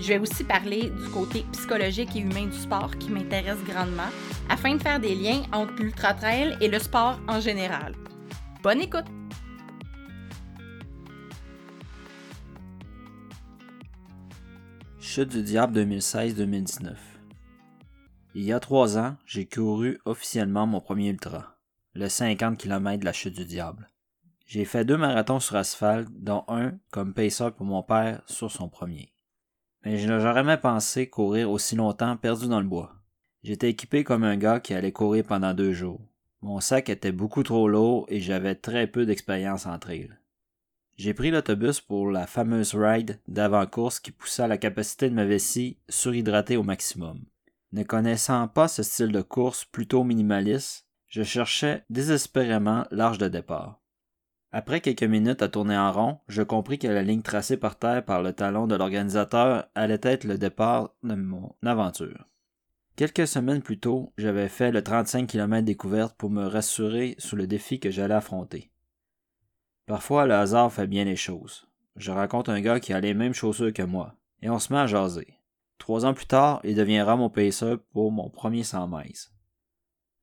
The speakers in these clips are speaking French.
Je vais aussi parler du côté psychologique et humain du sport qui m'intéresse grandement afin de faire des liens entre l'ultra trail et le sport en général. Bonne écoute! Chute du diable 2016-2019. Il y a trois ans, j'ai couru officiellement mon premier ultra, le 50 km de la chute du diable. J'ai fait deux marathons sur asphalte, dont un comme pacer pour mon père sur son premier. Mais je n'aurais jamais pensé courir aussi longtemps perdu dans le bois. J'étais équipé comme un gars qui allait courir pendant deux jours. Mon sac était beaucoup trop lourd et j'avais très peu d'expérience en trail. J'ai pris l'autobus pour la fameuse ride d'avant-course qui poussa la capacité de ma vessie surhydratée au maximum. Ne connaissant pas ce style de course plutôt minimaliste, je cherchais désespérément l'arche de départ. Après quelques minutes à tourner en rond, je compris que la ligne tracée par terre par le talon de l'organisateur allait être le départ de mon aventure. Quelques semaines plus tôt, j'avais fait le 35 km découverte pour me rassurer sur le défi que j'allais affronter. Parfois, le hasard fait bien les choses. Je rencontre un gars qui a les mêmes chaussures que moi, et on se met à jaser. Trois ans plus tard, il deviendra mon pacer pour mon premier 100 miles.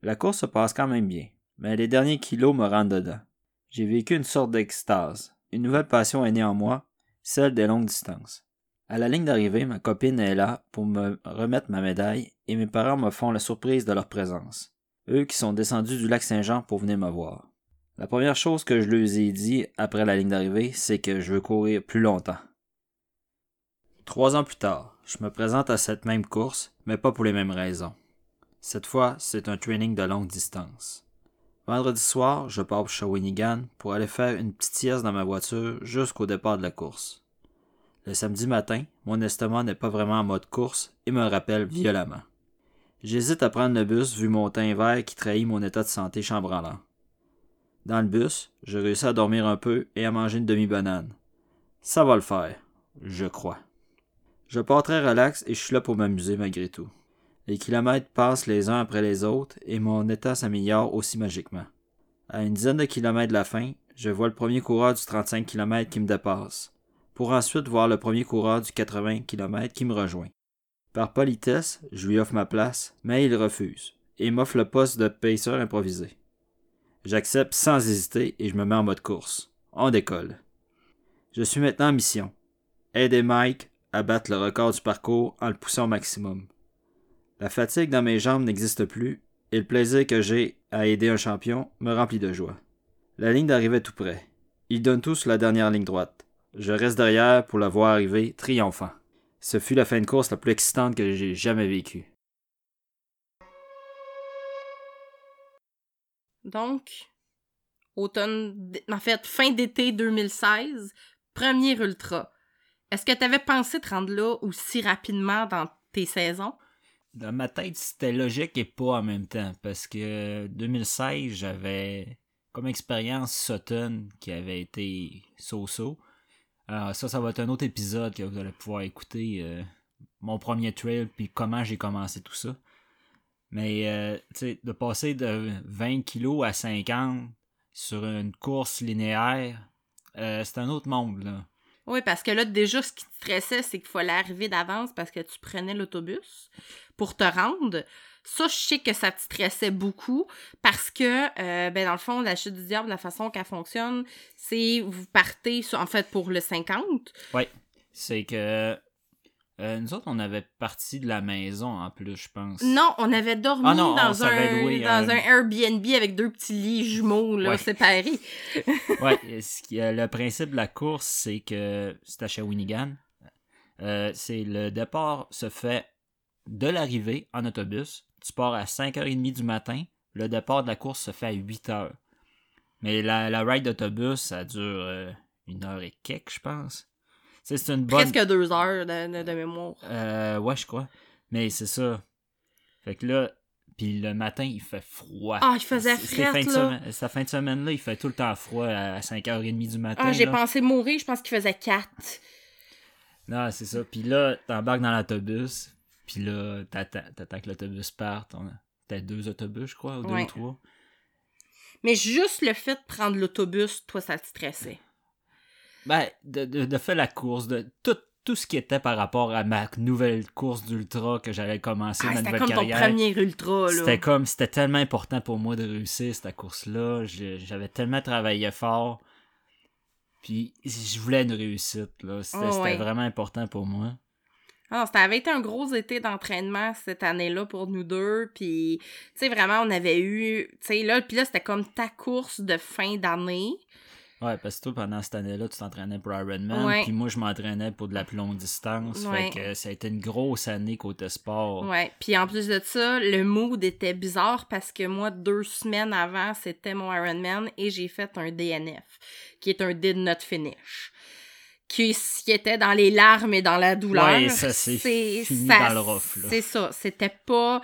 La course se passe quand même bien, mais les derniers kilos me rendent dedans. J'ai vécu une sorte d'extase. Une nouvelle passion est née en moi, celle des longues distances. À la ligne d'arrivée, ma copine est là pour me remettre ma médaille et mes parents me font la surprise de leur présence. Eux qui sont descendus du lac Saint-Jean pour venir me voir. La première chose que je leur ai dit après la ligne d'arrivée, c'est que je veux courir plus longtemps. Trois ans plus tard, je me présente à cette même course, mais pas pour les mêmes raisons. Cette fois, c'est un training de longue distance. Vendredi soir, je pars pour Shawinigan pour aller faire une petite sieste dans ma voiture jusqu'au départ de la course. Le samedi matin, mon estomac n'est pas vraiment en mode course et me rappelle violemment. J'hésite à prendre le bus vu mon teint vert qui trahit mon état de santé chambranlant. Dans le bus, je réussis à dormir un peu et à manger une demi-banane. Ça va le faire, je crois. Je pars très relax et je suis là pour m'amuser malgré tout. Les kilomètres passent les uns après les autres et mon état s'améliore aussi magiquement. À une dizaine de kilomètres de la fin, je vois le premier coureur du 35 km qui me dépasse, pour ensuite voir le premier coureur du 80 km qui me rejoint. Par politesse, je lui offre ma place, mais il refuse, et m'offre le poste de pacer improvisé. J'accepte sans hésiter et je me mets en mode course. On décolle. Je suis maintenant en mission. Aider Mike à battre le record du parcours en le poussant au maximum. La fatigue dans mes jambes n'existe plus, et le plaisir que j'ai à aider un champion me remplit de joie. La ligne d'arrivée tout près. Il donne tout sur la dernière ligne droite. Je reste derrière pour la voir arriver triomphant. Ce fut la fin de course la plus excitante que j'ai jamais vécue. Donc, automne, en fait, fin d'été 2016, premier ultra. Est-ce que tu avais pensé te rendre là aussi rapidement dans tes saisons? Dans ma tête, c'était logique et pas en même temps. Parce que 2016, j'avais comme expérience Sutton qui avait été so-so. Alors ça, ça va être un autre épisode que vous allez pouvoir écouter. Euh, mon premier trail, puis comment j'ai commencé tout ça. Mais, euh, de passer de 20 kg à 50 sur une course linéaire, euh, c'est un autre monde, là. Oui, parce que là, déjà, ce qui te stressait, c'est qu'il fallait arriver d'avance parce que tu prenais l'autobus pour te rendre. Ça, je sais que ça te stressait beaucoup parce que, euh, ben, dans le fond, la chute du diable, la façon qu'elle fonctionne, c'est vous partez, en fait, pour le 50. Oui, c'est que euh, nous autres, on avait parti de la maison en plus, je pense. Non, on avait dormi ah dans, un, dans un Airbnb avec deux petits lits jumeaux là, séparés. oui, le principe de la course, c'est que c'est à Shawinigan. Euh, c'est le départ se fait de l'arrivée en autobus. Tu pars à 5h30 du matin. Le départ de la course se fait à 8h. Mais la, la ride d'autobus, ça dure euh, une heure et quelques, je pense. C'est une bonne... Presque deux heures de, de, mémoire. Euh, ouais, je crois. Mais c'est ça. Fait que là, Puis le matin, il fait froid. Ah, il faisait de là. semaine- Cette fin de semaine-là, il fait tout le temps froid à 5h30 du matin. Ah, j'ai pensé mourir, je pense qu'il faisait 4. Non, c'est ça. Puis là, t'embarques dans l'autobus. Puis là, t'attends que l'autobus parte. Peut-être deux autobus, je crois, ou deux Ouais. ou trois. Mais juste le fait de prendre l'autobus, toi, ça te stressait. Ben, de, de, de faire la course, de tout, tout ce qui était par rapport à ma nouvelle course d'ultra que j'allais commencer, Ah, ma c'était nouvelle comme ton carrière. premier ultra. C'était comme, c'était tellement important pour moi de réussir cette course-là. J'avais tellement travaillé fort. Puis, je voulais une réussite, là. C'était Oh, c'était ouais. vraiment important pour moi. Ah, ça avait été un gros été d'entraînement cette année-là pour nous deux. Puis, tu sais, vraiment, on avait eu. Tu sais, là, puis là, c'était comme ta course de fin d'année. Ouais, parce que toi, pendant cette année-là, tu t'entraînais pour Ironman, puis moi, je m'entraînais pour de la plus longue distance. Ouais. Fait que ça a été une grosse année côté sport. Ouais. Puis en plus de ça, le mood était bizarre parce que moi, deux semaines avant, c'était mon Ironman et j'ai fait un DNF, qui est un Did Not Finish. Qui, qui était dans les larmes et dans la douleur. Ouais, ça, c'est fini dans le rough, là. C'est ça. C'était pas.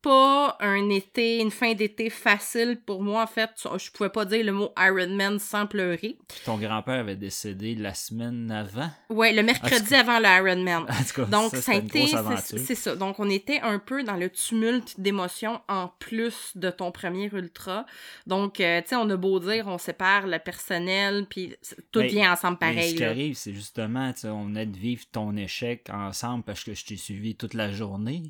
Pas un été, une fin d'été facile pour moi, en fait. Je pouvais pas dire le mot Ironman sans pleurer. Puis ton grand-père avait décédé la semaine avant? Ouais, le mercredi avant le tout cas, Donc, ça, ça, a été. c'est- ça. Donc, on était un peu dans le tumulte d'émotions en plus de ton premier ultra. Donc, euh, tu sais, on a beau dire, on sépare le personnel, puis tout Mais- vient ensemble Mais pareil. ce qui là. arrive, c'est justement, tu sais, on venait de vivre ton échec ensemble parce que je t'ai suivi toute la journée.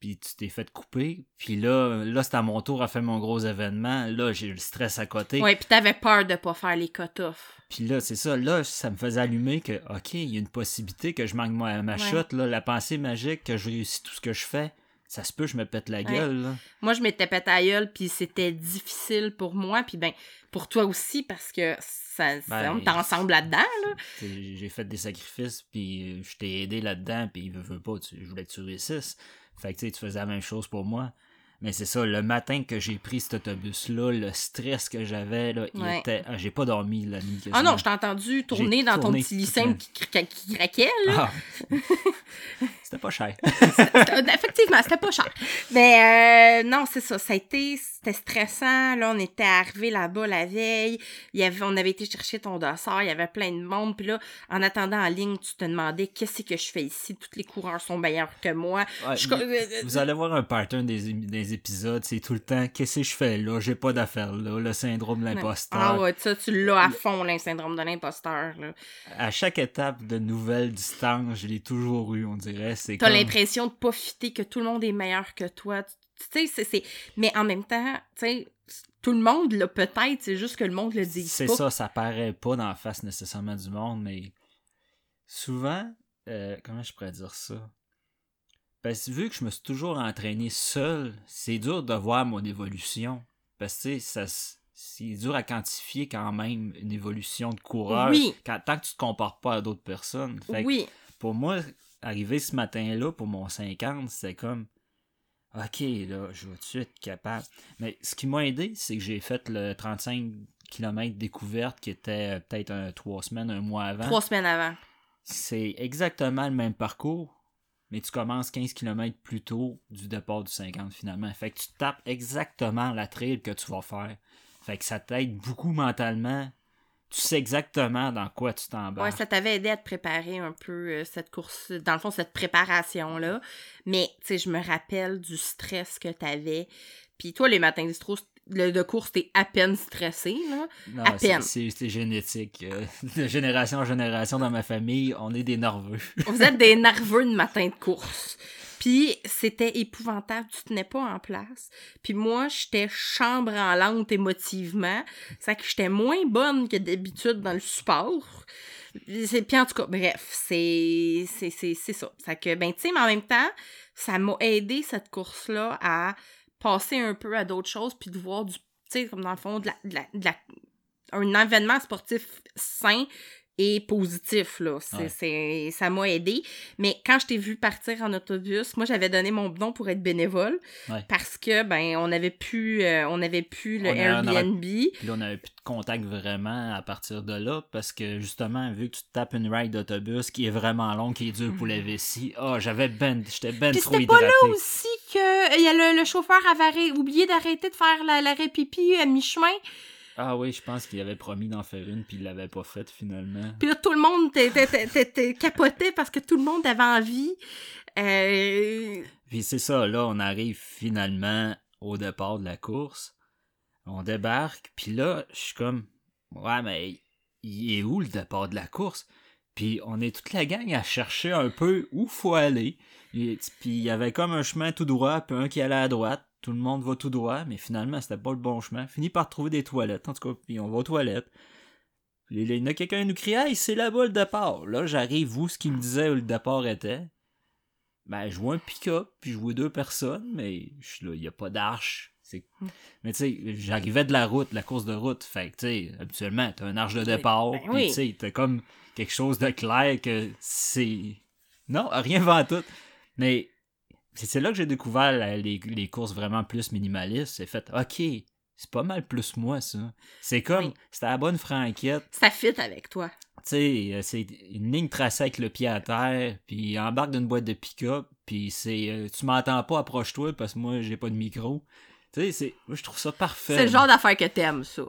Puis tu t'es fait couper. Puis là, là c'est à mon tour à faire mon gros événement. Là, j'ai eu le stress à côté. Ouais, puis t'avais peur de pas faire les cut-offs. Puis là, c'est ça. Là, ça me faisait allumer que, OK, il y a une possibilité que je manque ma, ma Ouais. shot. Là, la pensée magique que je réussis tout ce que je fais. Ça se peut, je me pète la Ouais. gueule. Là. Moi, je m'étais pété à gueule, puis c'était difficile pour moi, puis ben, pour toi aussi, parce que ça, Ben, on est ensemble là-dedans, là. J'ai fait des sacrifices, puis euh, je t'ai aidé là-dedans, puis veux, veux pas, tu- je voulais que tu réussisses. Fait que tu sais, tu faisais la même chose pour moi. Mais c'est ça, le matin que j'ai pris cet autobus-là, le stress que j'avais, là, il Ouais. était. ah, j'ai pas dormi la nuit. Ah non, je t'ai entendu tourner dans ton petit la- qui, qui craquait, là. Ah. C'était pas cher. Effectivement, c'était pas cher. Mais euh, non, c'est ça. Ça a été, c'était stressant. Là, on était arrivé là-bas la veille. Il y avait, on avait été chercher ton dossard. Il y avait plein de monde. Puis là, en attendant en ligne, tu te demandais qu'est-ce que je fais ici? Tous les coureurs sont meilleurs que moi. Ouais, Je- vous, euh, vous allez voir un pattern des, des épisodes, c'est tout le temps qu'est-ce que je fais là, j'ai pas d'affaires là, le syndrome de l'imposteur. Ah ouais, ça, tu l'as à fond, le syndrome de l'imposteur. À chaque étape de nouvelle distance, je l'ai toujours eu, on dirait. C'est T'as comme... l'impression de pas fitter que tout le monde est meilleur que toi. Tu sais, c'est- c'est. Mais en même temps, tu sais, tout le monde l'a peut-être, c'est juste que le monde le dit C'est ça, ça paraît pas dans la face nécessairement du monde, mais souvent, euh, comment je pourrais dire ça? Parce que vu que je me suis toujours entraîné seul, c'est dur de voir mon évolution. Parce que ça c'est dur à quantifier quand même une évolution de coureur Oui. quand, tant que tu te compares pas à d'autres personnes. Fait Oui. pour moi, arriver ce matin-là pour mon 50, c'est comme OK, là, je vais tout de suite être capable. Mais ce qui m'a aidé, c'est que j'ai fait le 35 km découverte qui était euh, peut-être un, trois semaines, un mois avant. Trois semaines avant. C'est exactement le même parcours, mais tu commences 15 km plus tôt du départ du 50 finalement. Fait que tu tapes exactement la trail que tu vas faire. Fait que ça t'aide beaucoup mentalement. Tu sais exactement dans quoi tu Ouais, t'embarques. ça t'avait aidé à te préparer un peu euh, cette course, dans le fond, cette préparation-là. Mais, tu sais, je me rappelle du stress que t'avais. Puis toi, les matins distro, le de course, t'es à peine stressé, là. Non, À c'est- peine. C'est c'est génétique. Euh, de génération en génération dans ma famille, on est des nerveux. Vous êtes des nerveux de matin de course. Puis c'était épouvantable, tu tenais pas en place. Puis moi, j'étais chambre en lente émotivement. C'est que j'étais moins bonne que d'habitude dans le support. C'est- Puis en tout cas, bref, c'est c'est- c'est- c'est ça. Ça que, ben, tu sais, mais en même temps, ça m'a aidé cette course-là à passer un peu à d'autres choses, puis de voir du, tu sais, comme dans le fond, de la- un événement sportif sain et positif, là. C'est, Ouais. c'est- ça m'a aidé. Mais quand je t'ai vu partir en autobus, moi, j'avais donné mon don pour être bénévole Ouais. parce que, ben, on avait pu, euh, on avait pu le On a- on Airbnb. Puis là, on n'avait plus de contact vraiment à partir de là, parce que justement, vu que tu te tapes une ride d'autobus qui est vraiment longue, qui est dure pour la vessie, ah, j'avais ben, j'étais ben Puis trop c'était pas là aussi que il y a le, le chauffeur avait oublié d'arrêter de faire la- l'arrêt pipi à mi-chemin. Ah oui, je pense qu'il avait promis d'en faire une, puis il l'avait pas faite finalement. Puis là, tout le monde était- était- était- était capotait parce que tout le monde avait envie. Euh, Puis c'est ça, là, on arrive finalement au départ de la course. On débarque, puis là, je suis comme, ouais, mais il est où le départ de la course? Puis on est toute la gang à chercher un peu où faut aller. Et- Puis il y avait comme un chemin tout droit, puis un qui allait à droite. Tout le monde va tout droit, mais finalement, c'était pas le bon chemin. Fini par trouver des toilettes, en tout cas, puis on va aux toilettes. Puis il y en a quelqu'un qui nous crie Hey, c'est là-bas le départ. Là, j'arrive où ce qu'il me disait où le départ était. Ben, je vois un pick-up, puis je vois deux personnes, mais je suis là, il n'y a pas d'arche. C'est... Mais tu sais, j'arrivais de la route, la course de route. Fait que, tu sais, habituellement, t'as une arche de départ, Ben puis oui. tu sais, t'as comme quelque chose de clair que c'est. Non, rien va tout. Mais c'est là que j'ai découvert les, les courses vraiment plus minimalistes. C'est fait, ok, c'est pas mal plus moi, ça. C'est comme, Oui. c'était la bonne franquette. ça fit avec toi. Tu sais, euh, c'est une ligne tracée avec le pied à terre, puis embarque d'une boîte de pick-up, puis c'est euh, tu m'entends pas, approche-toi parce que moi j'ai pas de micro. Tu sais, je trouve ça parfait. C'est le genre d'affaire que t'aimes, ça.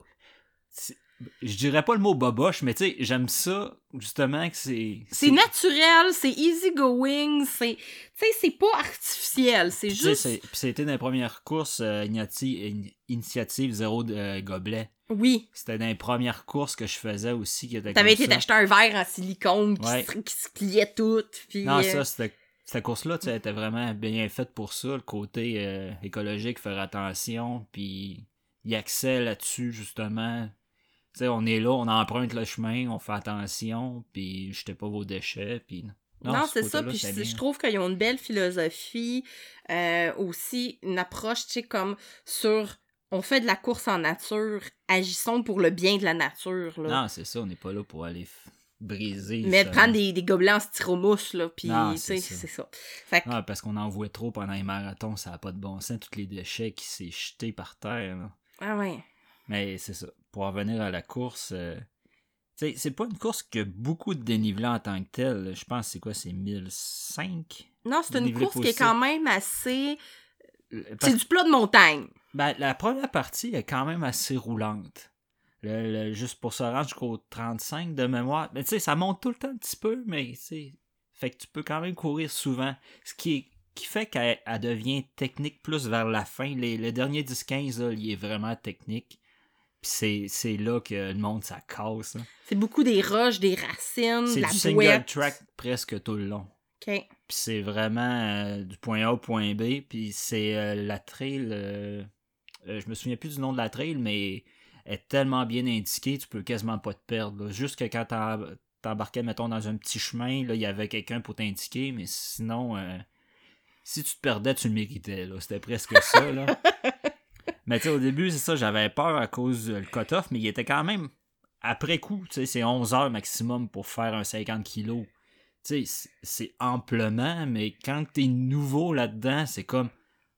Je dirais pas le mot boboche, mais tu sais, j'aime ça justement que c'est C'est naturel, c'est easy going, c'est. Tu sais, c'est pas artificiel, c'est juste. Puis c'était dans les premières courses euh, initi- in- initiative zéro de euh, gobelet. Oui. C'était dans les premières courses que je faisais aussi qui T'avais été t'acheter un verre en silicone qui, Ouais. se, qui se pliait tout. Puis, Non, euh, ça, c'était. Cette course-là, tu était vraiment bien faite pour ça, le côté euh, écologique, faire attention, puis il accès là-dessus, justement. On est là, on emprunte le chemin, on fait attention, puis jetez pas vos déchets, puis... Non, ce c'est ça. Puis je, trouve qu'ils ont une belle philosophie. euh, aussi, une approche, tu sais, comme sur. On fait de la course en nature, agissons pour le bien de la nature. Là. Non, c'est ça, on n'est pas là pour aller briser. Mais ça. prendre des, des gobelets en styromousse, là. Puis, c'est ça. ça. Fait que, Ah, parce qu'on en voit trop pendant les marathons, ça n'a pas de bon sens, tous les déchets qui s'est jetés par terre. là. ah ouais. Mais c'est ça. Pour en revenir à la course, euh, c'est pas une course qui a beaucoup de dénivelé en tant que tel. Je pense c'est quoi, c'est 1005? Non, c'est une course qui est quand même assez. Euh, C'est du plat de montagne. ben, la première partie est quand même assez roulante. Le- le- juste pour se rendre jusqu'au 35 de mémoire. Mais tu sais, ça monte tout le temps un petit peu, mais tu. Fait que tu peux quand même courir souvent. Ce qui, est- qui fait qu'elle elle devient technique plus vers la fin. Les, le dernier 10-15, là, il est vraiment technique. Puis c'est, c'est là que le monde, ça casse. hein. C'est beaucoup des roches, des racines, de la du single bouette. track presque tout le long. OK. Puis c'est vraiment euh, du point A au point B. Puis c'est euh, la trail. euh, je me souviens plus du nom de la trail, mais elle est tellement bien indiquée, tu peux quasiment pas te perdre. là. Juste que quand t'em- t'embarquais, mettons, dans un petit chemin, là, il y avait quelqu'un pour t'indiquer, mais sinon, euh, si tu te perdais, tu le méritais. C'était presque ça. Là. mais tu sais, au début, c'est ça, j'avais peur à cause du cut-off, mais il était quand même après coup, tu sais, c'est 11 heures maximum pour faire un 50 kilos. Tu sais, c'est- amplement, mais quand t'es nouveau là-dedans, c'est comme,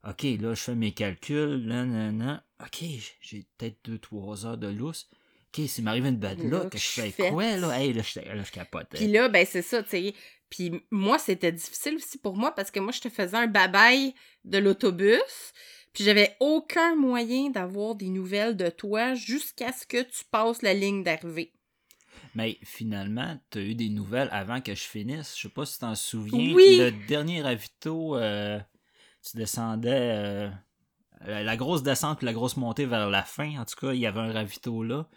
ok, là, je fais mes calculs, là, nan, nan. ok, j'ai peut-être 2-3 heures de lousse. Ok, s'il m'arrive une bad Là, luck, que je fais quoi, là? Hey, là, je, là, je capotais. Puis là, ben c'est ça, tu sais. Puis moi, c'était difficile aussi pour moi parce que moi, je te faisais un babaille de l'autobus. Puis j'avais aucun moyen d'avoir des nouvelles de toi jusqu'à ce que tu passes la ligne d'arrivée. Mais finalement, t'as eu des nouvelles avant que je finisse. Je sais pas si t'en souviens. Oui. Le dernier ravito, euh, tu descendais. euh, la grosse descente puis la grosse montée vers la fin. En tout cas, il y avait un ravito là.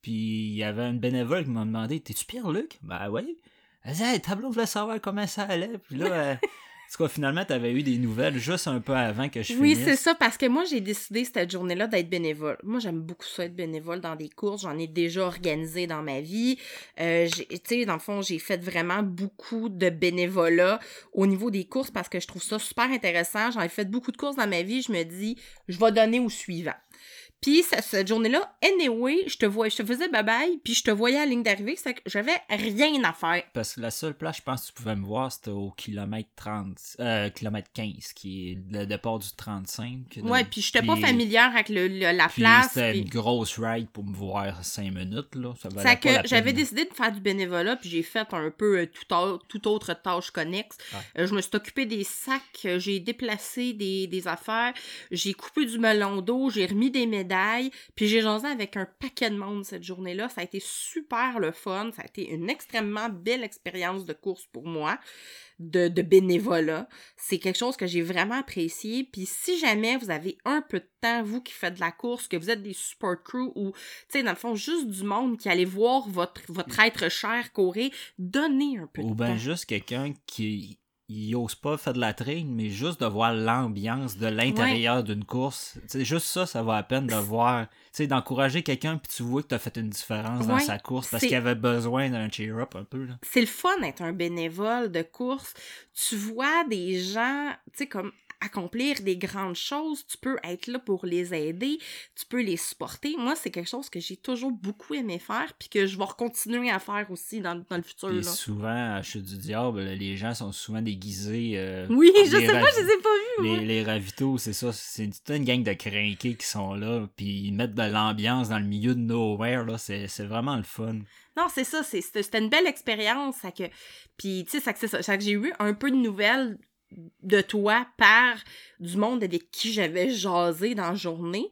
Puis il y avait une bénévole qui m'a demandé T'es-tu Pierre-Luc? Ben oui. Elle dit Hey, tableau voulait savoir comment ça allait. Puis là, euh, en tout cas, finalement, t'avais eu des nouvelles juste un peu avant que je Oui, c'est ça, parce que moi, j'ai décidé cette journée-là d'être bénévole. Moi, j'aime beaucoup ça, être bénévole dans des courses. J'en ai déjà organisé dans ma vie. Euh, tu sais, dans le fond, j'ai fait vraiment beaucoup de bénévolat au niveau des courses parce que je trouve ça super intéressant. J'en ai fait beaucoup de courses dans ma vie. Je me dis, je vais donner au suivant. Puis cette journée-là, anyway, je te vois, je te faisais bye-bye, puis je te voyais à la ligne d'arrivée, c'est que j'avais rien à faire. Parce que la seule place, je pense, que tu pouvais me voir, c'était au kilomètre 30, euh, kilomètre 15, qui est le départ du 35. Ouais, puis j'étais pas Puis- familière avec le, le- la place. c'était une grosse ride pour me voir 5 minutes, là. Ça valait pas que j'avais décidé de faire du bénévolat, puis j'ai fait un peu euh, tout, toute autre tâche connexe. Ouais. Euh, je me suis occupé des sacs, euh, j'ai déplacé des, des affaires, j'ai coupé du melon d'eau, j'ai remis des médailles, puis j'ai jasé avec un paquet de monde cette journée-là. Ça a été super le fun, ça a été une extrêmement belle expérience de course pour moi. De, de bénévolat. C'est quelque chose que j'ai vraiment apprécié. Puis si jamais vous avez un peu de temps, vous qui faites de la course, que vous êtes des support crew ou tu sais, dans le fond, juste du monde qui allait voir votre, votre être cher courir, donnez un peu Ou de bien temps. juste quelqu'un qui il ose pas faire de la train, mais juste de voir l'ambiance de l'intérieur d'une course. Sais, juste ça, ça vaut la peine de voir. D'encourager quelqu'un, puis tu vois que tu as fait une différence dans sa course parce c'est- qu'il avait besoin d'un cheer-up un peu. C'est le fun d'être un bénévole de course. Tu vois des gens, tu sais, comme accomplir des grandes choses, tu peux être là pour les aider, tu peux les supporter. Moi, c'est quelque chose que j'ai toujours beaucoup aimé faire, puis que je vais continuer à faire aussi dans, dans le futur. Là. souvent, à Chute du Diable, les gens sont souvent déguisés. euh, Oui, je sais pas, je les ai pas vus. Les, les ravitaux, c'est ça. C'est toute une gang de crinqués qui sont là. Puis ils mettent de l'ambiance dans le milieu de nowhere. là. C'est c'est vraiment le fun. Non, c'est ça, c'est- c'était une belle expérience. que... Puis, tu sais, c'est ça, ça que j'ai eu un peu de nouvelles de toi par du monde avec qui j'avais jasé dans la journée.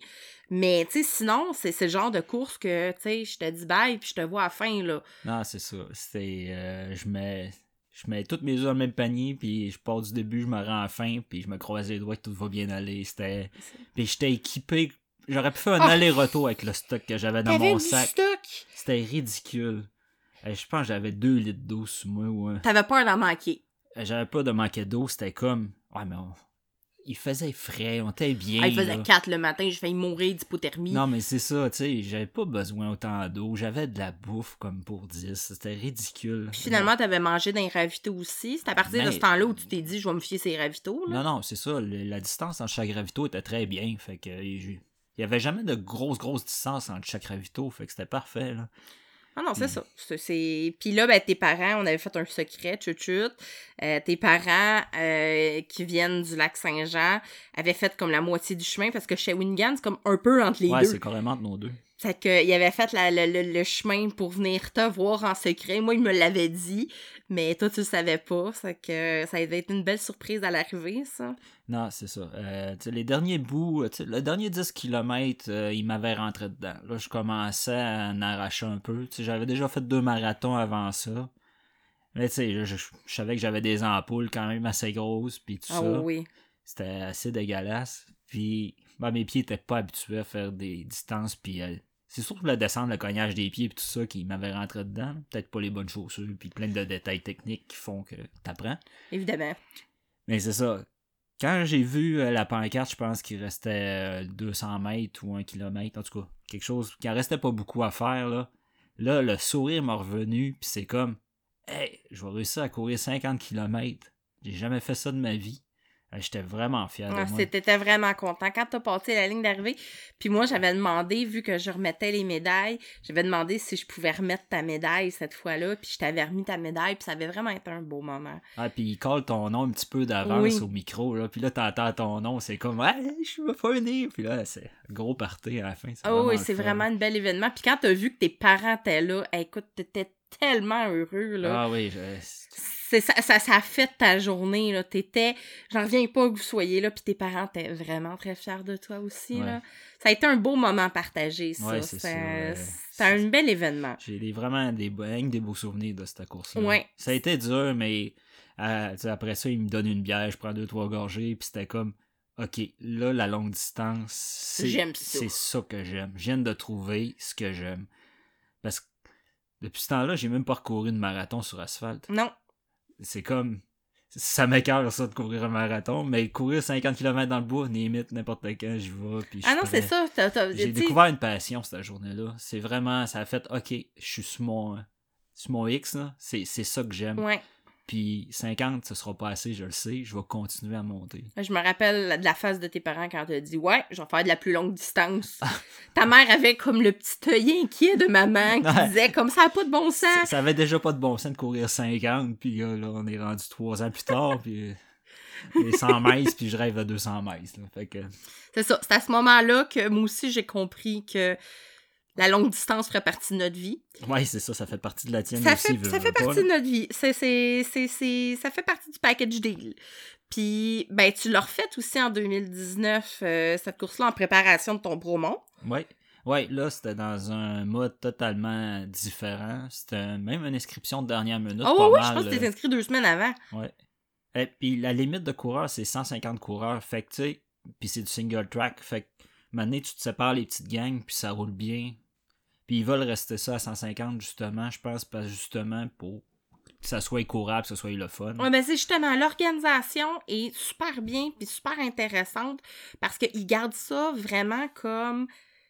Mais, tu sais, sinon, c'est le genre de course que, tu sais, je te dis bye, puis je te vois à la fin, là. Non, c'est ça. C'est. euh, je mets. Je mets toutes mes œufs dans le même panier, puis je pars du début, je me rends à la fin, puis je me croise les doigts que tout va bien aller. C'était. Puis j'étais équipé. J'aurais pu faire un Ah! aller-retour avec le stock que j'avais dans mon sac. C'était ridicule. Euh, Je pense que j'avais 2 litres d'eau sous moi. ou un- T'avais peur d'en manquer. Euh, J'avais pas de manquer d'eau, c'était comme. Ouais, mais on- il faisait frais, on était bien. Ah, il faisait là. 4 le matin, je failli mourir d'hypothermie. Non, mais c'est ça, tu sais, j'avais pas besoin autant d'eau. J'avais de la bouffe comme pour 10. C'était ridicule. Puis finalement, t'avais mangé d'un ravito aussi. C'est à partir de Ben, ce temps-là où tu t'es dit, je vais me fier ces ravitos, là. Non, non, c'est ça. le- la distance entre chaque ravito était très bien. Fait que il y avait jamais de grosse, grosse distance entre chaque ravito. Fait que c'était parfait, là. Ah non, c'est Mm. ça. C'est- Puis là, ben, tes parents, on avait fait un secret, chut Euh, tes parents euh, qui viennent du lac Saint-Jean avaient fait comme la moitié du chemin parce que Shawinigan, c'est comme un peu entre les ouais, deux. c'est carrément entre nos deux. C'est qu'ils avaient fait la- le, le- le chemin pour venir te voir en secret. Moi, ils me l'avaient dit, mais toi, tu le savais pas. C'est que ça avait été une belle surprise à l'arrivée, ça. Non, c'est ça. Euh, les derniers bouts, euh, le dernier 10 km, il m'avait rentré dedans. Là, je commençais à en arracher un peu. J'avais déjà fait deux marathons avant ça. Mais tu sais, je, je- je savais que j'avais des ampoules quand même assez grosses, puis tout Ah ça. oui. C'était assez dégueulasse. Puis, ben, mes pieds étaient pas habitués à faire des distances, puis euh, c'est surtout la descente, le cognage des pieds, puis tout ça qui m'avait rentré dedans. Peut-être pas les bonnes chaussures, puis plein de détails techniques qui font que t'apprends. Évidemment. Mais c'est ça. Quand j'ai vu euh, la pancarte, je pense qu'il restait euh, 200 mètres ou 1 km, en tout cas, quelque chose qui en restait pas beaucoup à faire, là. Là, le sourire m'a revenu, puis c'est comme, hey, je vais réussir à courir 50 km. J'ai jamais fait ça de ma vie. Euh, J'étais vraiment fier de Ah, moi. T'étais vraiment content. Quand t'as passé la ligne d'arrivée, puis moi, j'avais demandé, vu que je remettais les médailles, j'avais demandé si je pouvais remettre ta médaille cette fois-là, puis je t'avais remis ta médaille, puis ça avait vraiment été un beau moment. Ah, puis il colle ton nom un petit peu d'avance Oui. au micro, là. Puis là, t'entends ton nom, c'est comme, ouais, je suis pas né. Puis là, c'est gros party à la fin. Ah oui, c'est vraiment un bel événement. Puis quand t'as vu que tes parents étaient là, écoute, t'étais tellement heureux, là. Ah oui, je- C'est ça, ça, ça a fait ta journée, là. T'étais... J'en reviens pas que vous soyez là, puis tes parents étaient vraiment très fiers de toi aussi, Ouais. là. Ça a été un beau moment partagé, ça. Ouais, c'est un bel événement. J'ai vraiment des, des beaux souvenirs de cette course-là. Ouais. Ça a été dur, mais euh, après ça, il me donne une bière, je prends deux, trois gorgées, puis c'était comme, OK, là, la longue distance, c'est ça. ça que j'aime. Je viens de trouver ce que j'aime. Parce que depuis ce temps-là, j'ai même pas recouru une marathon sur asphalte. Non, C'est comme. Ça m'écœure ça de courir un marathon, mais courir 50 km dans le bois, limite n'importe quand, j'y vais. Puis Ah non, c'est ça. J'ai découvert une passion cette journée-là. C'est vraiment, ça a fait, ok, je suis sur mon, sur mon X. C'est, c'est ça que j'aime. Ouais. Puis 50, ce sera pas assez, je le sais, je vais continuer à monter. Je me rappelle de la face de tes parents quand tu as dit Ouais, je vais faire de la plus longue distance. Ta mère avait comme le petit œil inquiet de maman qui disait comme ça n'a pas de bon sens. Ça, ça, avait déjà pas de bon sens de courir 50, puis là, on est rendu trois ans plus tard, puis les 100 mètres, puis je rêve à 200 mètres. Que... C'est ça, c'est à ce moment-là que moi aussi j'ai compris que la longue distance ferait partie de notre vie. Oui, c'est ça, ça fait partie de la tienne ça aussi. Fait, ça fait partie de notre vie. C'est, c'est, c'est, ça fait partie du package deal. Puis, ben, tu l'as refait aussi en 2019, euh, cette course-là, en préparation de ton Bromont. Oui. Oui, là, c'était dans un mode totalement différent. C'était même une inscription de dernière minute. Oh, oui, je pense que tu t'es inscrit deux semaines avant. Oui. Et puis, la limite de coureurs, c'est 150 coureurs. Fait que, tu sais, puis c'est du single track. Fait que, maintenant, tu te sépares les petites gangs, puis ça roule bien. Puis ils veulent rester ça à 150, justement, je pense, pas justement pour que ça soit courable, que ça soit le fun. Oui, ben c'est justement, l'organisation est super bien puis super intéressante parce qu'ils gardent ça vraiment comme.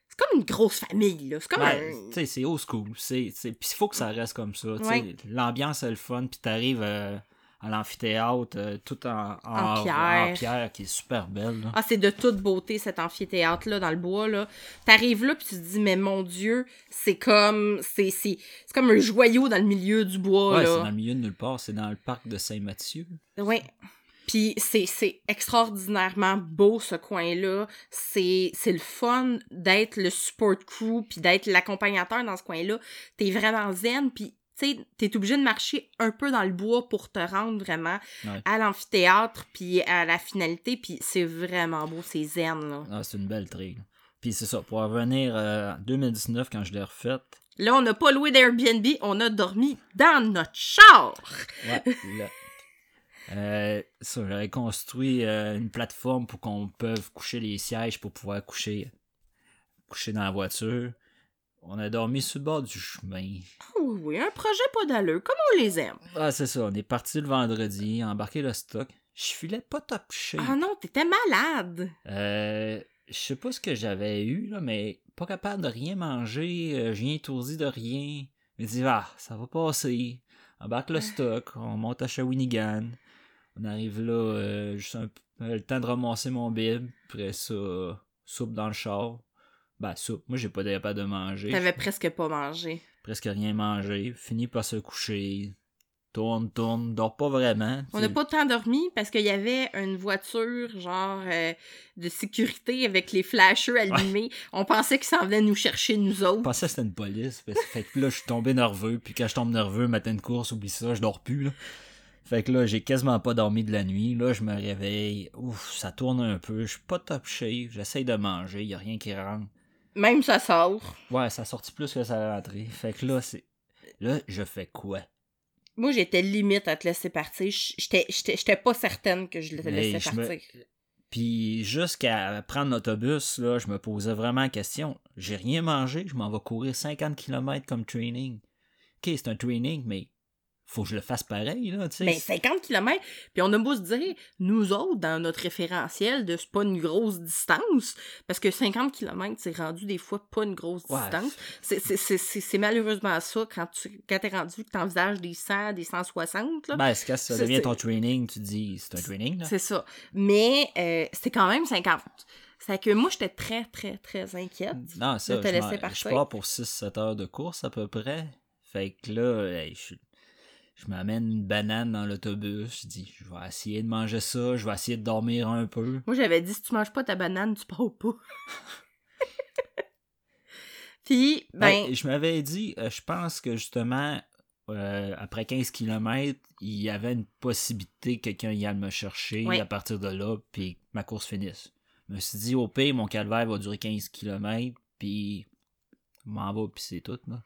C'est comme une grosse famille, là. C'est comme ouais, Tu sais, c'est old school. Puis il faut que ça reste comme ça. Ouais. L'ambiance est le fun, puis t'arrives. Euh, à l'amphithéâtre, euh, tout en, en, pierre. qui est super belle. Ah, c'est de toute beauté cet amphithéâtre-là dans le bois. là. T'arrives là, puis tu te dis, mais mon Dieu, c'est comme c'est, c'est, comme un joyau dans le milieu du bois. Ouais, c'est dans le milieu de nulle part. C'est dans le parc de Saint-Mathieu. Oui. Puis c'est, c'est extraordinairement beau ce coin-là. C'est, c'est le fun d'être le support crew puis d'être l'accompagnateur dans ce coin-là. T'es vraiment zen puis tu es obligé de marcher un peu dans le bois pour te rendre vraiment à l'amphithéâtre puis à la finalité, puis c'est vraiment beau, c'est zen. Ah, c'est une belle trigue. Puis c'est ça, pour revenir euh, en 2019, quand je l'ai refaite... Là, on n'a pas loué d'Airbnb, on a dormi dans notre char! Ouais, là. Euh, ça, j'avais construit euh, une plateforme pour qu'on puisse coucher les sièges pour pouvoir coucher, coucher dans la voiture. On a dormi sur le bord du chemin. Oh oui, un projet pas d'allure, comme on les aime. Ah, c'est ça. On est parti le vendredi, embarqué le stock. Je filais pas top shape. Ah non, t'étais malade. Euh, je sais pas ce que j'avais eu, là, mais pas capable de rien manger. Euh, j'ai étourdi de rien. Je me dis, ah, ça va passer. Embarque le stock, on monte à Shawinigan. On arrive là, euh, juste un, le temps de ramasser mon bib. Après ça, soupe dans le char. Ben, soupe. Moi, j'ai pas pas de manger. T'avais presque pas mangé. Presque rien mangé. Fini par se coucher. Tourne, tourne, dort pas vraiment. On n'a pas tant dormi parce qu'il y avait une voiture, genre, euh, de sécurité avec les flashers allumés. On pensait qu'ils s'en venaient nous chercher, nous autres. Je pensais que c'était une police. fait que là, je suis tombé nerveux. Puis quand je tombe nerveux, matin de course, oublie ça, je dors plus, là. Fait que là, j'ai quasiment pas dormi de la nuit. Là, je me réveille. Ouf, ça tourne un peu. Je suis pas top shape. J'essaye de manger. Y a rien qui rentre. Même ça sort. Ouais, ça sorti plus que ça a rentré. Fait que là, c'est. Là, je fais quoi? Moi, j'étais limite à te laisser partir. J'étais pas certaine que je te laissais partir. Puis jusqu'à prendre l'autobus, là, je me posais vraiment la question. J'ai rien mangé, je m'en vais courir 50 km comme training. Ok, c'est un training, mais faut que je le fasse pareil, là, tu sais. Ben, 50 km, puis on a beau se dire, nous autres, dans notre référentiel de c'est pas une grosse distance, parce que 50 km, c'est rendu des fois pas une grosse distance. C'est malheureusement ça quand tu quand t'es rendu que t'envisages des 100, des 160, là. Ben, c'est quand ça devient ton training, tu dis, c'est un training, là. C'est ça. Mais euh, c'est quand même 50. C'est que moi, j'étais très, très, très inquiète non, ça, de te laisser partir. Je pars pour 6-7 heures de course à peu près. Fait que là, je suis je m'amène une banane dans l'autobus. Je dis, je vais essayer de manger ça, je vais essayer de dormir un peu. Moi, j'avais dit, si tu manges pas ta banane, tu pars pas. Puis, ben... je m'avais dit, euh, je pense que justement, euh, après 15 km, il y avait une possibilité que quelqu'un y aille me chercher à partir de là, puis ma course finisse. Je me suis dit, au pire, mon calvaire va durer 15 km, puis m'en va, puis c'est tout. Là.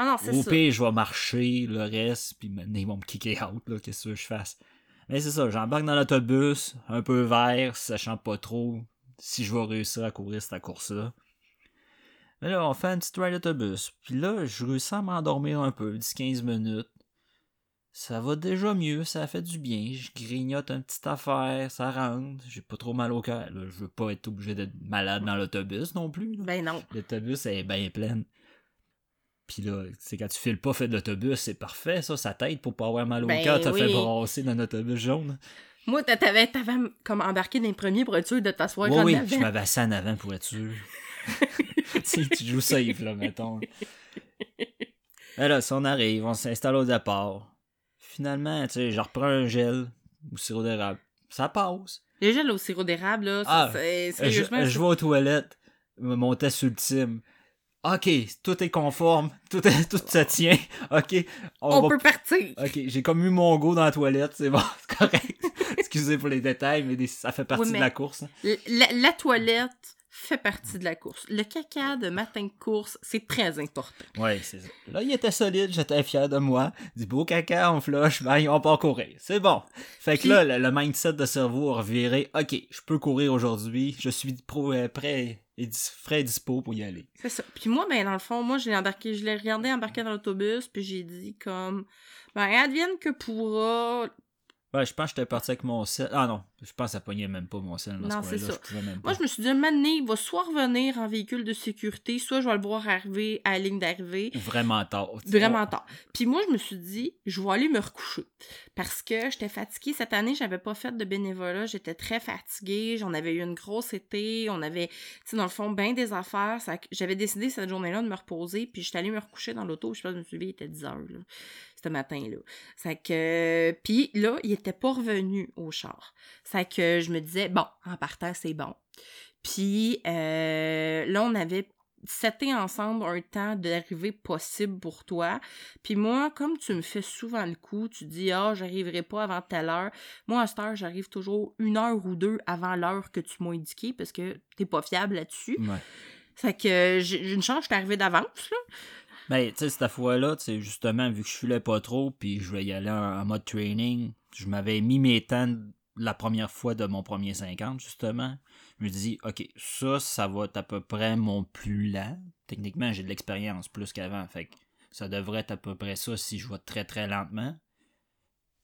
Ah non, c'est Au pire, je vais marcher le reste, puis maintenant, ils vont me kicker out, là, qu'est-ce que je fasse? Mais c'est ça, j'embarque dans l'autobus, un peu vert, sachant pas trop si je vais réussir à courir cette course-là. Mais là, on fait un petit ride d'autobus. Puis là, je réussis à m'endormir un peu, 10-15 minutes. Ça va déjà mieux, ça fait du bien. Je grignote une petite affaire, ça rentre. J'ai pas trop mal au cœur. Je veux pas être obligé d'être malade dans l'autobus non plus. Ben non. L'autobus est bien plein. Puis là, c'est quand tu files pas fait de l'autobus, c'est parfait, ça, ça t'aide pour pas avoir mal au Ben cœur, t'as fait brasser dans l'autobus jaune. Moi, t'a- t'avais, t'avais comme embarqué dans les premiers pour être sûr de t'asseoir en oui, avant. je m'avais assis en avant pour être sûr. tu sais, tu joues safe, là, mettons. Mais là, si on arrive, on s'installe au départ. Finalement, tu sais, je reprends un gel ou sirop d'érable. Ça passe. Les gels au sirop d'érable, là, Ah, c'est, Je, sérieusement, je vais aux toilettes, mon test ultime. Ok, tout est conforme, tout, est- tout se tient. Ok, on, on va- peut partir. Ok, j'ai comme eu mon go dans la toilette, c'est bon, c'est correct. Excusez pour les détails, mais des- ça fait partie Oui, de la course. hein. La, la toilette fait partie de la course. Le caca de matin de course, c'est très important. Ouais, c'est ça. Là, il était solide, j'étais fier de moi. Du beau caca, on flush, ben, on part courir. C'est bon. Fait que Puis- là, le, le mindset de cerveau a reviré. Ok, je peux courir aujourd'hui, je suis pro, euh, prêt et dis- frais dispo pour y aller. C'est ça. Puis moi, ben, dans le fond, moi, je l'ai embarqué, je l'ai regardé embarquer dans l'autobus, puis j'ai dit comme, ben, advienne que pourra. Ouais, je pense que j'étais parti avec mon sel. Ah non, je pense que ça pognait même pas mon sel dans Non, ce c'est ça. Je pouvais même pas. Moi, je me suis dit, donné, il va soit revenir en véhicule de sécurité, soit je vais le voir arriver à la ligne d'arrivée. Vraiment tard. tu sais. Vraiment tard. Puis moi, je me suis dit, je vais aller me recoucher. Parce que j'étais fatiguée. Cette année, j'avais pas fait de bénévolat. J'étais très fatiguée. J'en avais eu une grosse été. On avait, tu sais, dans le fond, bien des affaires. Ça- J'avais décidé cette journée-là de me reposer. Puis j'étais allée me recoucher dans l'auto. Je pense que je me suis levée, il était 10 heures, là, ce matin-là. C'est que... Puis là, il était pas revenu au char. C'est que je me disais, bon, en partant, c'est bon. Puis euh, là, on avait seté ensemble un temps d'arrivée possible pour toi. Puis moi, comme tu me fais souvent le coup, tu dis Ah, j'arriverai pas avant telle heure. Moi, à cette heure, j'arrive toujours une heure ou deux avant l'heure que tu m'as indiqué parce que t'es pas fiable là-dessus. Ouais. C'est que j'ai une chance, je suis arrivée d'avance. Ben, tu sais, cette fois-là, justement, vu que je filais pas trop, puis je voulais y aller en, en mode training, je m'avais mis mes temps la première fois de mon premier 50, justement. Je me dis, OK, ça, ça va être à peu près mon plus lent. Techniquement, j'ai de l'expérience plus qu'avant, fait que ça devrait être à peu près ça si je vais très très lentement.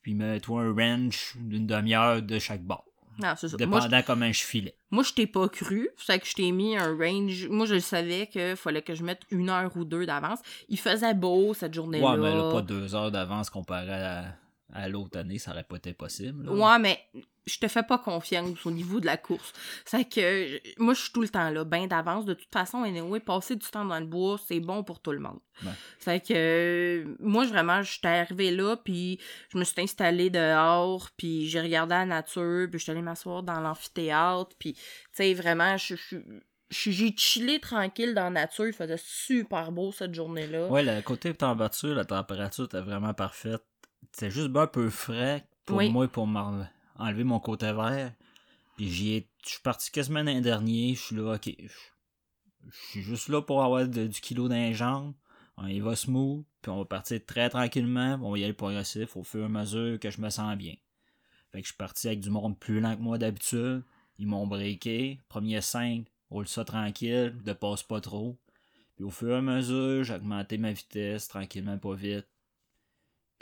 Puis mets-toi un range d'une demi-heure de chaque bord. Non, c'est ça. Dépendant comment je filais. moi, je t'ai pas cru. C'est que je t'ai mis un range. Moi, je savais qu'il fallait que je mette une heure ou deux d'avance. Il faisait beau cette journée-là. Ouais, mais là, pas deux heures d'avance comparé à, à l'autre année, ça aurait pas été possible. là. Ouais, mais je te fais pas confiance au niveau de la course. C'est que moi, je suis tout le temps là, bien d'avance. De toute façon, anyway, passer du temps dans le bois, c'est bon pour tout le monde. Ouais. C'est que moi, vraiment, j'étais arrivée là, puis je me suis installée dehors, puis j'ai regardé la nature, puis je suis allée m'asseoir dans l'amphithéâtre, puis tu sais, vraiment, je je- j'ai chillé tranquille dans la nature. Il faisait super beau cette journée-là. Ouais, le côté température, la température était vraiment parfaite. C'était juste ben un peu frais pour Oui. moi pour enlever mon côté vert. Puis j'y ai. Je suis parti quasiment l'an dernier. Je suis là, ok. Je je suis juste là pour avoir de- du kilo dans les jambes. On y va smooth. Puis on va partir très tranquillement. On va y aller progressif au fur et à mesure que je me sens bien. Fait que je suis parti avec du monde plus lent que moi d'habitude. Ils m'ont breaké. Premier 5, roule ça tranquille, ne passe pas trop. Puis au fur et à mesure, j'ai augmenté ma vitesse, tranquillement, pas vite.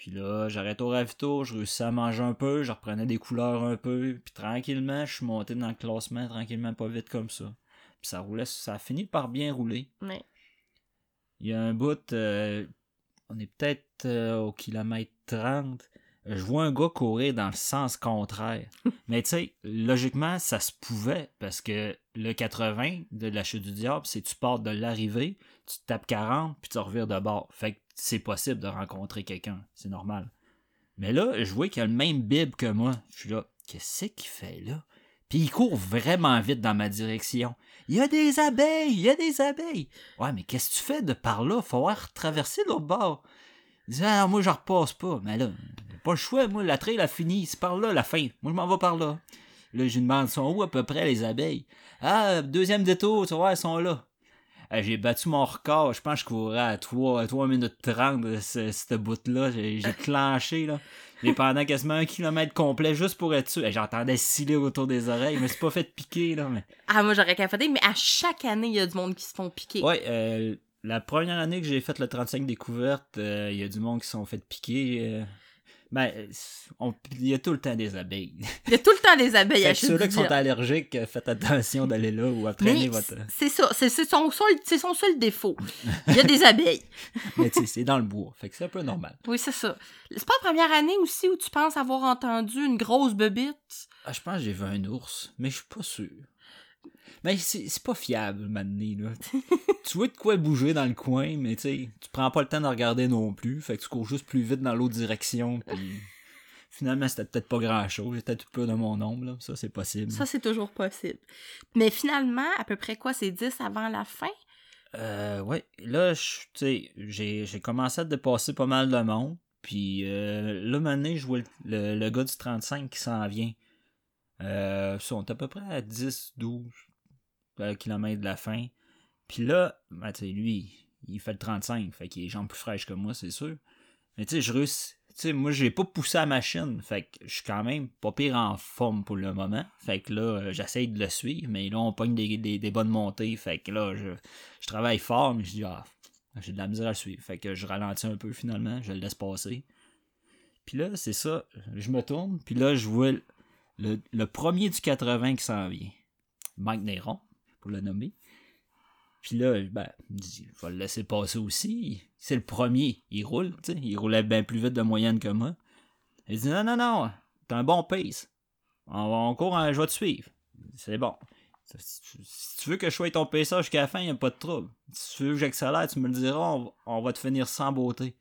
Puis là, j'arrête au ravito, je réussis à manger un peu, je reprenais des couleurs un peu, puis tranquillement, je suis monté dans le classement, tranquillement, pas vite comme ça. Puis ça roulait, ça a fini par bien rouler. Mais Il y a un bout, euh, on est peut-être euh, au kilomètre 30. Je vois un gars courir dans le sens contraire. Mais tu sais, logiquement, ça se pouvait parce que le 80 de la chute du diable, c'est tu pars de l'arrivée, tu te tapes 40, puis tu revires de bord. Fait que c'est possible de rencontrer quelqu'un. C'est normal. Mais là, je vois qu'il a le même bib que moi. Je suis là, qu'est-ce qu'il fait là? Puis il court vraiment vite dans ma direction. Il y a des abeilles, il y a des abeilles. Ouais, mais qu'est-ce que tu fais de par là? Faut avoir traversé l'autre bord. Il dit, ah, moi, je repasse pas. Mais là, pas le choix, moi, la trail a fini. C'est par là, la fin. Moi, je m'en vais par là. Là, je lui demande, sont où à peu près les abeilles? Ah, deuxième détour, tu vois, elles sont là. Euh, J'ai battu mon record. Je pense que je courais à 3, 3 minutes 30 de ce, ce bout-là. J'ai clenché, là. J'ai pendant quasiment un kilomètre complet juste pour être sûr. Eh, J'entendais sciller autour des oreilles. Je me suis pas fait piquer, là, mais... ah, moi, j'aurais capoté, mais à chaque année, il y a du monde qui se font piquer. Ouais, euh, la première année que j'ai fait le 35 découvertes, euh, il y a du monde qui se sont fait piquer. euh. Ben, on- il y a tout le temps des abeilles. Il y a tout le temps des abeilles à ceux-là qui sont allergiques, euh, faites attention d'aller là ou à traîner votre. c'est ça, c'est son, son seul défaut. Il y a des abeilles. Mais tu sais, c'est dans le bois. Fait que c'est un peu normal. Oui, c'est ça. C'est pas la première année aussi où tu penses avoir entendu une grosse bebite? Ah, je pense que j'ai vu un ours, mais je suis pas sûr. Mais c'est c'est pas fiable, maintenant, là. tu vois de quoi bouger dans le coin, mais tu sais, tu prends pas le temps de regarder non plus. Fait que tu cours juste plus vite dans l'autre direction, puis finalement, c'était peut-être pas grand-chose. J'étais tout peu de mon ombre, là. Ça, c'est possible. Ça, c'est toujours possible. Mais finalement, à peu près quoi, c'est 10 avant la fin? Euh, ouais. Là, je- tu sais, j'ai j'ai commencé à dépasser pas mal de monde. Puis euh, là, maintenant, je vois le, le- le gars du 35 qui s'en vient. Euh, ils sont à peu près à 10, 12 km de la fin. Puis là, ben, lui, il fait le 35. Fait qu'il est jambes plus fraîches que moi, c'est sûr. Mais tu sais, je réussis. Sais, moi, j'ai pas poussé la machine. Fait que je suis quand même pas pire en forme pour le moment. Fait que là, euh, j'essaye de le suivre. Mais là, on pogne des, des, bonnes montées. Fait que là, je, je travaille fort, mais je dis, ah, j'ai de la misère à le suivre. Fait que je ralentis un peu finalement, je le laisse passer. Puis là, c'est ça, je me tourne, puis là, je vois le, le- le premier du 80 qui s'en vient. Mike Néron, pour le nommer. Puis là, ben, me dis, je vais le laisser passer aussi. C'est le premier, il roule, tu sais, il roulait bien plus vite de moyenne que moi. Il dit, non, non, non, t'as un bon pace. On, on court, en- je vais te suivre. C'est bon. Si tu veux que je sois ton pacer jusqu'à la fin, il a pas de trouble. Si tu veux que j'accélère, tu me le diras, on, va te finir sans beauté.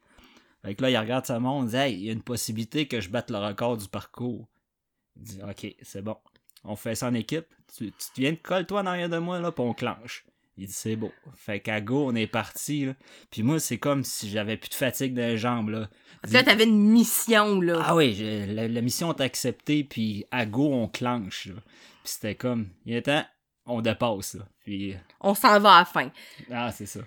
Fait que là, il regarde sa montre, il dit il y a une possibilité que je batte le record du parcours. Il dit Ok, c'est bon. On fait ça en équipe. Tu, tu viens de coller toi en arrière de moi, là, puis on clenche. Il dit c'est beau. Fait qu'à go, on est parti. Là. Puis moi, c'est comme si j'avais plus de fatigue dans les jambes. Là. Que là, t'avais une mission, là. Ah oui, la, la mission est acceptée, puis à go, on clenche. là. Puis c'était comme, il est temps, on dépasse. Là. Puis On s'en va à la fin. ah, c'est ça.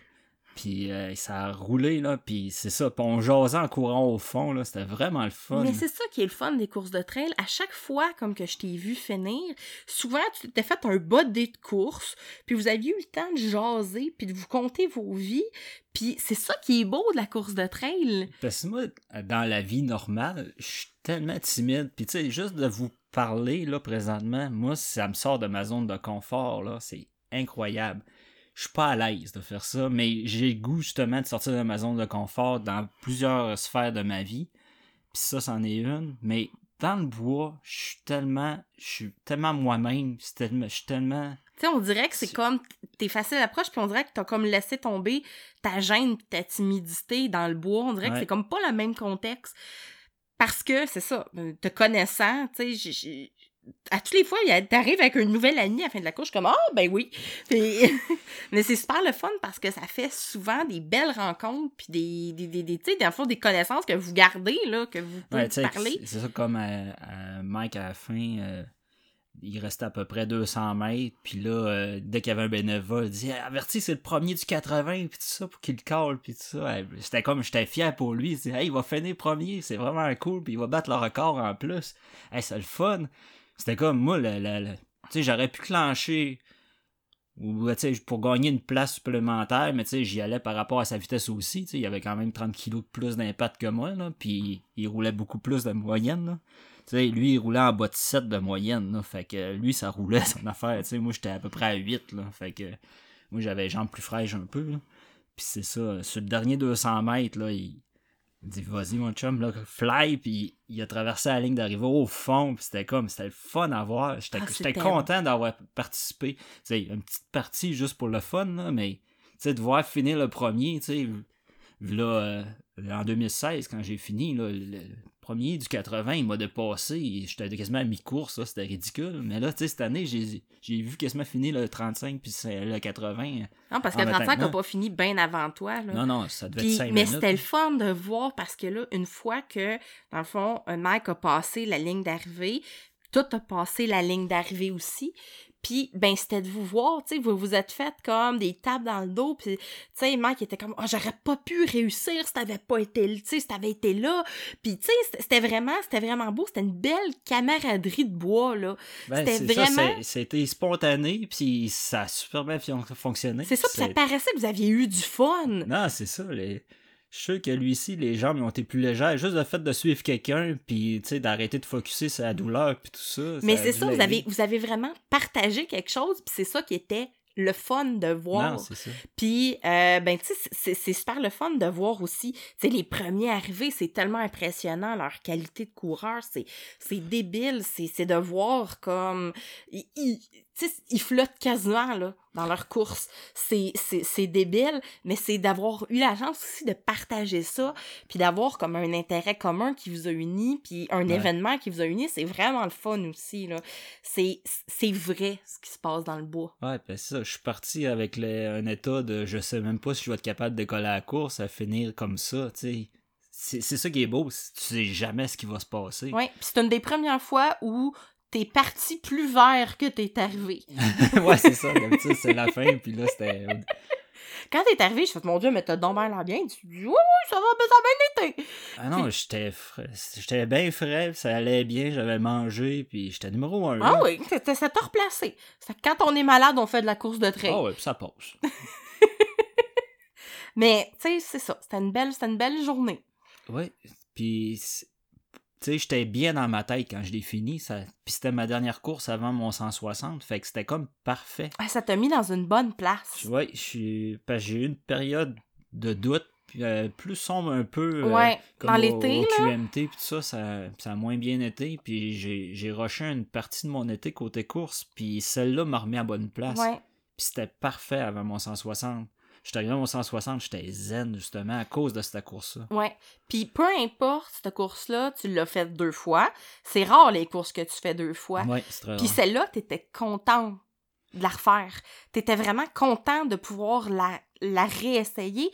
Puis euh, ça a roulé, là, puis c'est ça. Puis on jasait en courant au fond, là, c'était vraiment le fun. Mais c'est ça qui est le fun des courses de trail. À chaque fois, comme que je t'ai vu finir, souvent, tu t'es fait un bas de course, puis vous aviez eu le temps de jaser, puis de vous compter vos vies. Puis c'est ça qui est beau de la course de trail. Parce que moi, dans la vie normale, je suis tellement timide. Puis tu sais, juste de vous parler, là, présentement, moi, ça me sort de ma zone de confort, là. C'est incroyable. Je suis pas à l'aise de faire ça, mais j'ai le goût, justement, de sortir de ma zone de confort dans plusieurs sphères de ma vie. Puis ça, c'en est une. Mais dans le bois, je suis tellement, je suis tellement moi-même. Je suis tellement... Tu sais, on dirait que c'est comme, t'es facile d'approche, puis on dirait que t'as comme laissé tomber ta gêne ta timidité dans le bois. On dirait que c'est comme pas le même contexte. Parce que, c'est ça, euh, te connaissant, tu sais, à toutes les fois, t'arrives avec une nouvelle amie à la fin de la course, je suis comme, ah, ben oui. Puis- Mais c'est super le fun parce que ça fait souvent des belles rencontres, puis des, des, des, des, fond, des connaissances que vous gardez, là, que vous pouvez Ouais, parler. c'est ça comme à, à Mike à la fin, euh, il restait à peu près 200 mètres, puis là, euh, dès qu'il y avait un bénévole, il dit Averti, c'est le premier du 80, puis tout ça, pour qu'il le cale, puis tout ça. J'étais comme, j'étais fier pour lui. Il dit Hey, il va finir premier, c'est vraiment cool, puis il va battre le record en plus. Hey, c'est le fun. C'était comme, moi, le, le- le- j'aurais pu clencher ou sais, pour gagner une place supplémentaire, mais j'y allais par rapport à sa vitesse aussi. Il avait quand même 30 kilos de plus d'impact que moi, là, puis il roulait beaucoup plus de moyenne. Là. Tu sais, lui, il roulait en bas de 7 de moyenne. Là, fait que lui, ça roulait son affaire. tu sais, Moi, j'étais à peu près à 8. Là, fait que moi, j'avais les jambes plus fraîches un peu. Puis c'est ça, sur le dernier 200 mètres, là, il, il dit Vas-y, mon chum, là, fly. Puis il a traversé la ligne d'arrivée au fond. Puis c'était comme, c'était le fun à voir. J'étais Ah, content d'avoir participé. Tu sais, une petite partie juste pour le fun, là, mais tu sais, de voir finir le premier, tu sais, là, euh, en 2016, quand j'ai fini, là, le premier du 80, il m'a dépassé. J'étais quasiment à mi-course, c'était ridicule. Mais là, tu sais, cette année, j'ai vu quasiment fini le 35 puis le 80. Non, parce que le même temps 35 que n'a pas fini bien avant toi, là. Non, non, ça devait Puis- être 5 mais c'était le fun de voir parce que là, une fois que, dans le fond, un mec a passé la ligne d'arrivée, tout a passé la ligne d'arrivée aussi. Puis, ben, c'était de vous voir, tu sais, vous vous êtes fait comme des tapes dans le dos, puis, tu sais, Mike était comme, oh, j'aurais pas pu réussir si t'avais pas été, tu sais, si t'avais été là. Puis, tu sais, c'était- vraiment, c'était vraiment beau, c'était une belle camaraderie de bois, là. Ben, c'était vraiment- C'était spontané, puis ça a super bien fon- fonctionné. C'est ça, puis ça paraissait que vous aviez eu du fun. Non, c'est ça. Les... Je suis sûr que lui ici, les jambes ont été plus légères. Juste le fait de suivre quelqu'un, puis d'arrêter de focuser sur la douleur, puis tout ça. Mais c'est ça, vous avez, vous avez vraiment partagé quelque chose, puis c'est ça qui était le fun de voir. Non, c'est ça. Puis, euh, ben, tu sais, c'est super le fun de voir aussi, tu sais, les premiers arrivés, c'est tellement impressionnant, leur qualité de coureur, c'est débile, c'est de voir comme... Ils, ils flottent quasiment, là, dans leur course. C'est débile, mais c'est d'avoir eu la chance aussi de partager ça, puis d'avoir comme un intérêt commun qui vous a uni, puis un événement qui vous a uni, c'est vraiment le fun aussi, là. C'est vrai, ce qui se passe dans le bois. Ouais, ben ça, je suis parti avec un état de je sais même pas si je vais être capable de coller à la course, à finir comme ça, sais. C'est ça qui est beau, tu sais jamais ce qui va se passer. Oui, puis c'est une des premières fois où t'es parti plus vert que t'es arrivé. ouais, c'est ça. D'habitude, c'est la fin, puis là, c'était. Quand t'es arrivé, je fais mon Dieu, mais t'as donc l'air bien. Tu dis, oui, oui, ça va, mais ça a bien été. Ah non, j'étais frais. J'étais bien frais, ça allait bien, j'avais mangé, puis j'étais numéro un. Ah oui, ça t'a replacé. Quand on est malade, on fait de la course de train. Ah ouais, puis ça passe. mais, tu sais, c'est ça. C'était une, belle, une belle journée. Oui, puis tu sais, j'étais bien dans ma tête quand je l'ai fini. Ça... Puis c'était ma dernière course avant mon 160. Fait que c'était comme parfait. Ah, ça t'a mis dans une bonne place. Oui, j'ai eu une période de doute. Euh, plus sombre un peu. Euh, ouais, dans l'été. Au, QMT, puis tout ça, ça, ça, a moins bien été. Puis j'ai rushé une partie de mon été côté course. Puis celle-là m'a remis à bonne place. Ouais. Puis c'était parfait avant mon 160. J'étais arrivé au 160, j'étais zen, justement, à cause de cette course-là. Ouais. Puis peu importe cette course-là, tu l'as faite deux fois. C'est rare les courses que tu fais deux fois. Ouais, c'est très Puis celle-là, t'étais content de la refaire. T'étais vraiment content de pouvoir la, la réessayer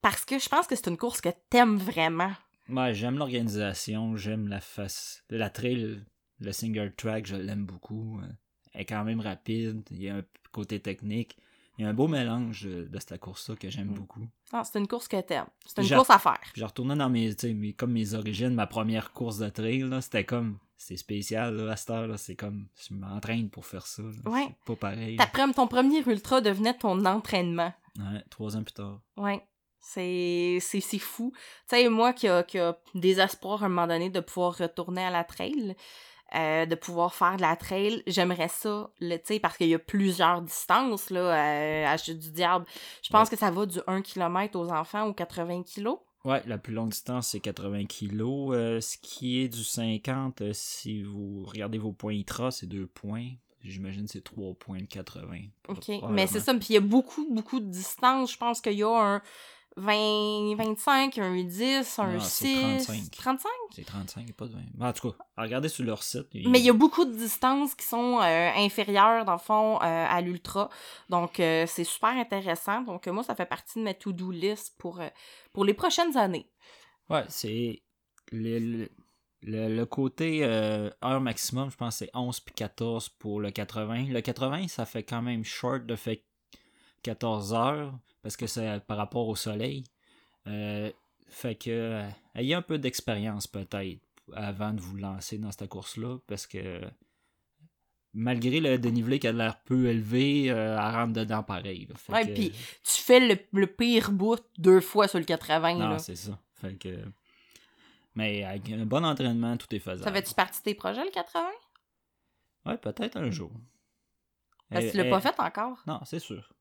parce que je pense que c'est une course que t'aimes vraiment. Ouais, j'aime l'organisation, j'aime la face. La trail, le single track, je l'aime beaucoup. Elle est quand même rapide, il y a un côté technique il y a un beau mélange de, cette course-là que j'aime mm. beaucoup. Ah, c'est une course que t'aimes. C'est une course à faire. J'ai retourné dans mes, mes, comme mes origines, ma première course de trail, c'était comme, c'est spécial, là, à cette heure, c'est comme, je m'entraîne pour faire ça. Ouais. C'est pas pareil. ton premier ultra devenait ton entraînement. Ouais, trois ans plus tard. Ouais. C'est, c'est, fou. Tu sais, moi qui a, qui a des espoirs à un moment donné de pouvoir retourner à la trail, euh, de pouvoir faire de la trail. J'aimerais ça, tu sais, parce qu'il y a plusieurs distances, là, euh, à Chute du Diable. Je pense que ça va du 1 km aux enfants ou 80 kg. Ouais, la plus longue distance, c'est 80 kg. Euh, ce qui est du 50, si vous regardez vos points ITRA, c'est 2 points. J'imagine c'est 3 points de 80. OK, mais c'est ça. Puis il y a beaucoup, beaucoup de distances. Je pense qu'il y a un 20, 25, un 10, un 6. 35. 35? C'est 35, pas de 20. En tout cas, regardez sur leur site. Mais il y a beaucoup de distances qui sont euh, inférieures, dans le fond, euh, à l'ultra. Donc, euh, c'est super intéressant. Donc, moi, ça fait partie de ma to-do list pour, pour les prochaines années. Ouais, c'est. Le, le, côté heure maximum, je pense que c'est 11 puis 14 pour le 80. Le 80, ça fait quand même short de fait 14 heures parce que c'est par rapport au soleil. Euh, fait que euh, ayez un peu d'expérience peut-être avant de vous lancer dans cette course-là parce que malgré le dénivelé qui a l'air peu élevé, euh, elle rentre dedans pareil. ouais, puis tu fais le, pire bout deux fois sur le 80. Non, c'est ça. Fait que... Mais avec un bon entraînement, tout est faisable. Ça fait-tu partie de tes projets, le 80? Ouais, peut-être un jour. Parce que tu l'as pas fait encore? Non, c'est sûr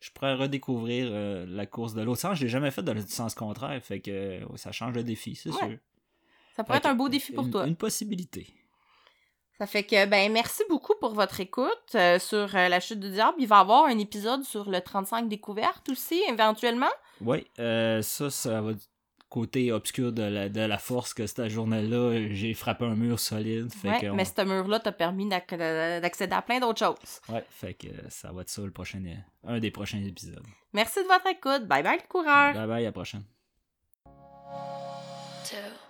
je pourrais redécouvrir euh, la course de l'autre sens. Je l'ai jamais fait dans le sens contraire, fait que ça change le défi, c'est sûr. Ça pourrait être un beau défi pour toi. Une possibilité. Ça fait que, ben, merci beaucoup pour votre écoute euh, sur euh, La chute du diable. Il va y avoir un épisode sur le 35 découvertes aussi, éventuellement. Oui, ça, ça va côté obscur de la, de la force que cette journée-là, j'ai frappé un mur solide. Fait mais ce mur-là t'a permis d'accéder à plein d'autres choses. Ouais, fait que ça va être ça le prochain, un des prochains épisodes. Merci de votre écoute. Bye bye, le coureur. Bye bye, à la prochaine. Vous